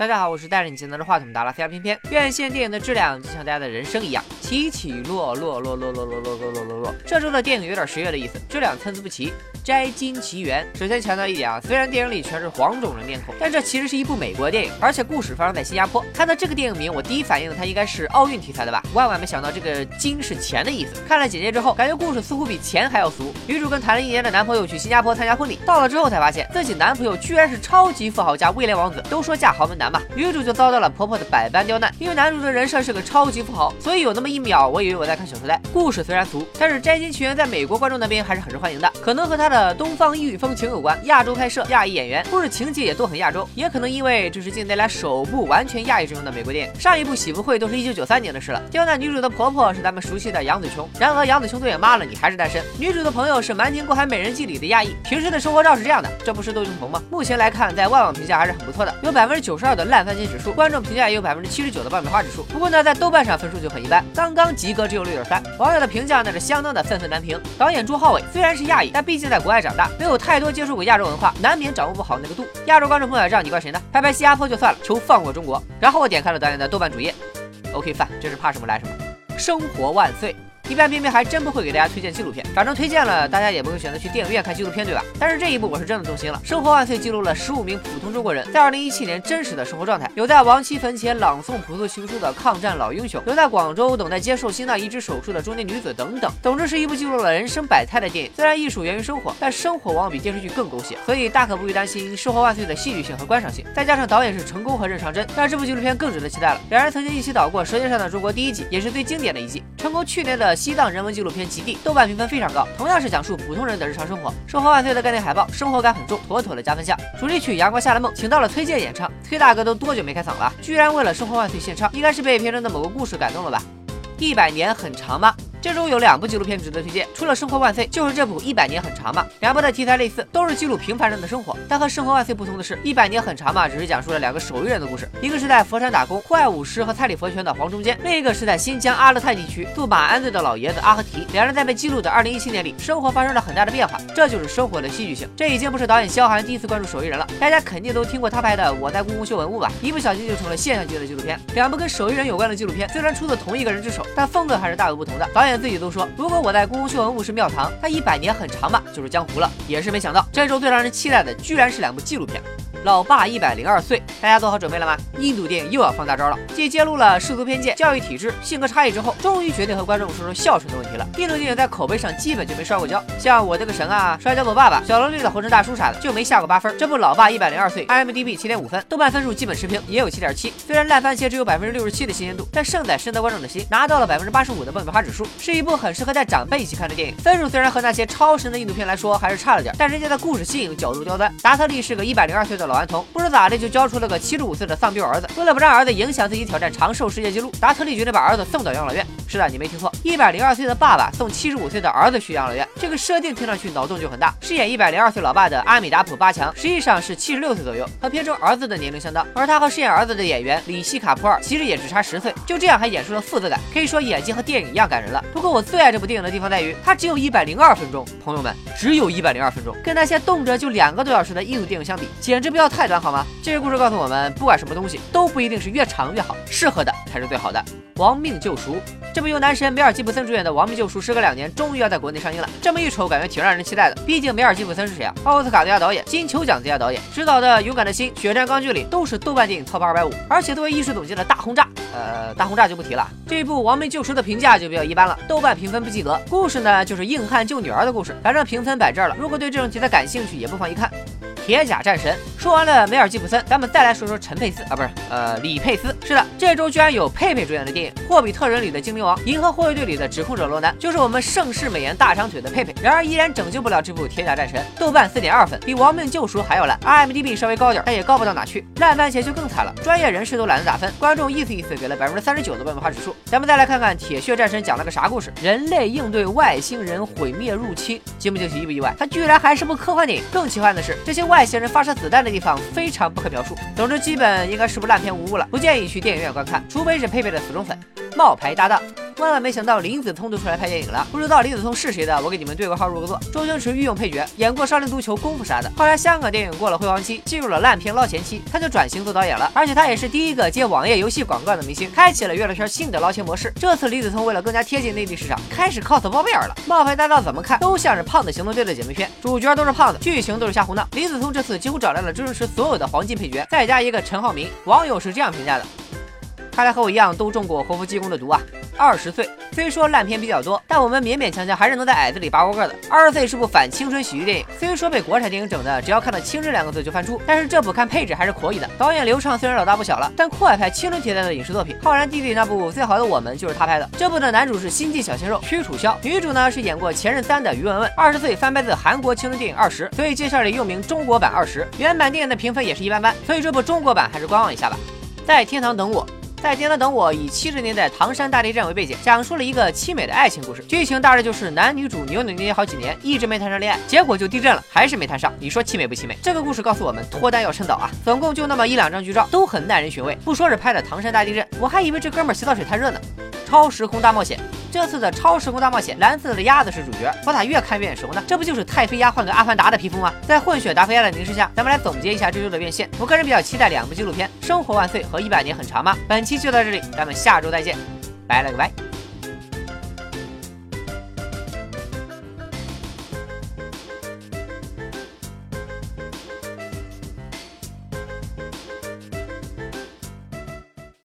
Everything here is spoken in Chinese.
大家好，我是带着你拿着话筒的拉斯加偏偏。院线电影的质量就像大家的人生一样，起起落落落落落落落落落落落。这周的电影有点十月的意思，质量参差不齐。摘金奇缘，首先强调一点啊，虽然电影里全是黄种人面孔，但这其实是一部美国电影，而且故事发生在新加坡。看到这个电影名，我第一反应它应该是奥运题材的吧？万万没想到这个金是钱的意思。看了简介之后，感觉故事似乎比钱还要俗。女主跟谈了一年的男朋友去新加坡参加婚礼，到了之后才发现自己男朋友居然是超级富豪加威廉王子。都说嫁豪门男嘛，女主就遭到了婆婆的百般刁难。因为男主的人设是个超级富豪，所以有那么一秒我以为我在看小时代。故事虽然俗，但是摘金奇缘在美国观众那边还是很受欢迎的，可能和他的东方异域。风情有关，亚洲拍摄，亚裔演员，故事情节也都很亚洲，也可能因为这是近年来首部完全亚裔阵容的美国电影。上一部《喜福会》都是一九九三年的事了。刁难女主的婆婆是咱们熟悉的杨紫琼，然而杨紫琼都也妈了，你还是单身。女主的朋友是《瞒天过海美人计》里的亚裔，平时的生活照是这样的，这不是窦靖童吗？目前来看，在外网评价还是很不错的，有百分之九十二的烂番茄指数，观众评价也有百分之七十九的爆米花指数。不过呢，在豆瓣上分数就很一般，刚刚及格，只有六点三。网友的评价那是相当的愤愤难平。导演朱浩伟虽然是亚裔，但毕竟在国外长大，没有太多接触过亚洲。文化难免掌握不好那个度。亚洲观众朋友让，你怪谁呢？拍拍新加坡就算了，求放过中国。然后我点开了导演的豆瓣主页，OK 饭，这是怕什么来什么，生活万岁。一般偏偏还真不会给大家推荐纪录片，反正推荐了，大家也不会选择去电影院看纪录片，对吧？但是这一部我是真的动心了。生活万岁记录了十五名普通中国人在二零一七年真实的生活状态，有在亡妻坟前朗诵朴素情书的抗战老英雄，有在广州等待接受心脏移植手术的中年女子等等。总之是一部记录了人生百态的电影。虽然艺术源于生活，但生活往往比电视剧更狗血，所以大可不必担心生活万岁的戏剧性和观赏性。再加上导演是成功和任长真，让这部纪录片更值得期待了。两人曾经一起导过《舌尖上的中国》第一集，也是最经典的一季。成功去年的西藏人文纪录片。极地豆瓣评分非常高，同样是讲述普通人的日常生活。生活万岁的概念海报，生活感很重，妥妥的加分项。主题曲《阳光下的梦》请到了崔健演唱，崔大哥都多久没开嗓了？居然为了生活万岁献唱，应该是被片中的某个故事感动了吧？一百年很长吗？这周有两部纪录片值得推荐，除了《生活万岁》，就是这部《一百年很长嘛》。两部的题材类似，都是记录平凡人的生活。但和《生活万岁》不同的是，《一百年很长嘛》只是讲述了两个手艺人的故事，一个是在佛山打工户外舞狮和蔡里佛拳的黄中坚，另一个是在新疆阿勒泰地区做马鞍子的老爷子阿合提。两人在被记录的2017年里，生活发生了很大的变化，这就是生活的戏剧性。这已经不是导演肖寒第一次关注手艺人了，大家肯定都听过他拍的《我在故宫修文物》吧？一不小心就成了现象级的纪录片。两部跟手艺人有关的纪录片，虽然出自同一个人之手，但风格还是大有不同的。导演自己都说，如果我在故宫修文物是庙堂，它一百年很长嘛，就是江湖了。也是没想到，这周最让人期待的，居然是两部纪录片。老爸一百零二岁，大家做好准备了吗？印度电影又要放大招了，继揭露了世俗偏见、教育体制、性格差异之后，终于决定和观众说说孝顺的问题了。印度电影在口碑上基本就没摔过跤，像我这个神啊、摔跤吧爸爸、小萝莉的红尘大叔啥的就没下过八分。这部老爸一百零二岁，IMDB 七点五分，豆瓣分数基本持平，也有七点七。虽然烂番茄只有百分之六十七的新鲜度，但胜在深得观众的心，拿到了百分之八十五的爆米花指数，是一部很适合带长辈一起看的电影。分数虽然和那些超神的印度片来说还是差了点，但人家的故事新颖，角度刁钻。达特利是个一百零二岁的老老顽童，不知咋。的就教出了个七十五岁的丧彪儿子。为了不让儿子影响自己挑战长寿世界纪录，达特利决定把儿子送到养老院。是的，你没听错，一百零二岁的爸爸送七十五岁的儿子去养老院，这个设定听上去脑洞就很大。饰演一百零二岁老爸的阿米达普巴强，实际上是七十六岁左右，和片中儿子的年龄相当。而他和饰演儿子的演员里希卡普尔其实也只差十岁，就这样还演出了父子感，可以说演技和电影一样感人了。不过我最爱这部电影的地方在于，它只有一百零二分钟，朋友们，只有一百零二分钟，跟那些动辄就两个多小时的印度电影相比，简直不不要太短好吗？这个故事告诉我们，不管什么东西都不一定是越长越好，适合的才是最好的。亡命救赎，这部由男神梅尔吉普森主演的《亡命救赎》时隔两年终于要在国内上映了。这么一瞅，感觉挺让人期待的。毕竟梅尔吉普森是谁啊？奥斯卡最佳导演、金球奖最佳导演，执导的《勇敢的心》《血战钢锯岭》都是豆瓣电影 TOP 二百五。而且作为艺术总监的大轰炸，呃，大轰炸就不提了。这部《亡命救赎》的评价就比较一般了，豆瓣评分不及格。故事呢，就是硬汉救女儿的故事，反正评分摆这儿了。如果对这种题材感兴趣，也不妨一看。铁甲战神说完了梅尔吉普森，咱们再来说说陈佩斯啊，不是，呃，李佩斯。是的，这周居然有佩佩主演的电影《霍比特人》里的精灵王，《银河护卫队》里的指控者罗南，就是我们盛世美颜大长腿的佩佩。然而依然拯救不了这部铁甲战神。豆瓣四点二分，比亡命救赎还要烂。IMDB 稍微高点，但也高不到哪去。烂番茄就更惨了，专业人士都懒得打分，观众意思意思给了百分之三十九的爆米花指数。咱们再来看看铁血战神讲了个啥故事？人类应对外星人毁灭入侵，惊不惊喜，意不意外？它居然还是部科幻电影。更奇幻的是，这些外外星人发射子弹。的地方非常不可描述，总之基本应该是部烂片无误了，不建议去电影院观看，除非是佩佩的死忠粉。冒牌搭档。万万没想到林子聪都出来拍电影了。不知道林子聪是谁的，我给你们对个号入个座。周星驰御用配角，演过《少林足球》《功夫》啥的。后来香港电影过了辉煌期，进入了烂片捞钱期，他就转型做导演了。而且他也是第一个接网页游戏广告的明星，开启了娱乐圈新的捞钱模式。这次李子聪为了更加贴近内地市场，开始 cos 包贝尔了。冒牌大盗怎么看都像是胖子行动队的姐妹片，主角都是胖子，剧情都是瞎胡闹。李子聪这次几乎找来了周星驰所有的黄金配角，再加一个陈浩民，网友是这样评价的。看来和我一样都中过活佛济公的毒啊！二十岁虽说烂片比较多，但我们勉勉强强还是能在矮子里拔高个的。二十岁是部反青春喜剧电影，虽说被国产电影整的，只要看到青春两个字就翻出，但是这部看配置还是可以的。导演刘畅虽然老大不小了，但酷爱拍青春题材的影视作品。浩然弟弟那部最好的我们就是他拍的。这部的男主是新晋小鲜肉屈楚萧，女主呢是演过前任三的于文文。二十岁翻拍自韩国青春电影二十，所以介绍里又名中国版二十。原版电影的评分也是一般般，所以这部中国版还是观望一下吧。在天堂等我。在叮当等我以七十年代唐山大地震为背景，讲述了一个凄美的爱情故事。剧情大致就是男女主扭扭捏捏好几年，一直没谈上恋爱，结果就地震了，还是没谈上。你说凄美不凄美？这个故事告诉我们，脱单要趁早啊！总共就那么一两张剧照，都很耐人寻味。不说是拍的唐山大地震，我还以为这哥们洗澡水太热呢。超时空大冒险。这次的超时空大冒险，蓝色的鸭子是主角，我咋越看越眼熟呢？这不就是太妃鸭换个阿凡达的皮肤吗？在混血达菲鸭的凝视下，咱们来总结一下这周的变现。我个人比较期待两部纪录片《生活万岁》和《一百年很长吗》。本期就到这里，咱们下周再见，拜了个拜。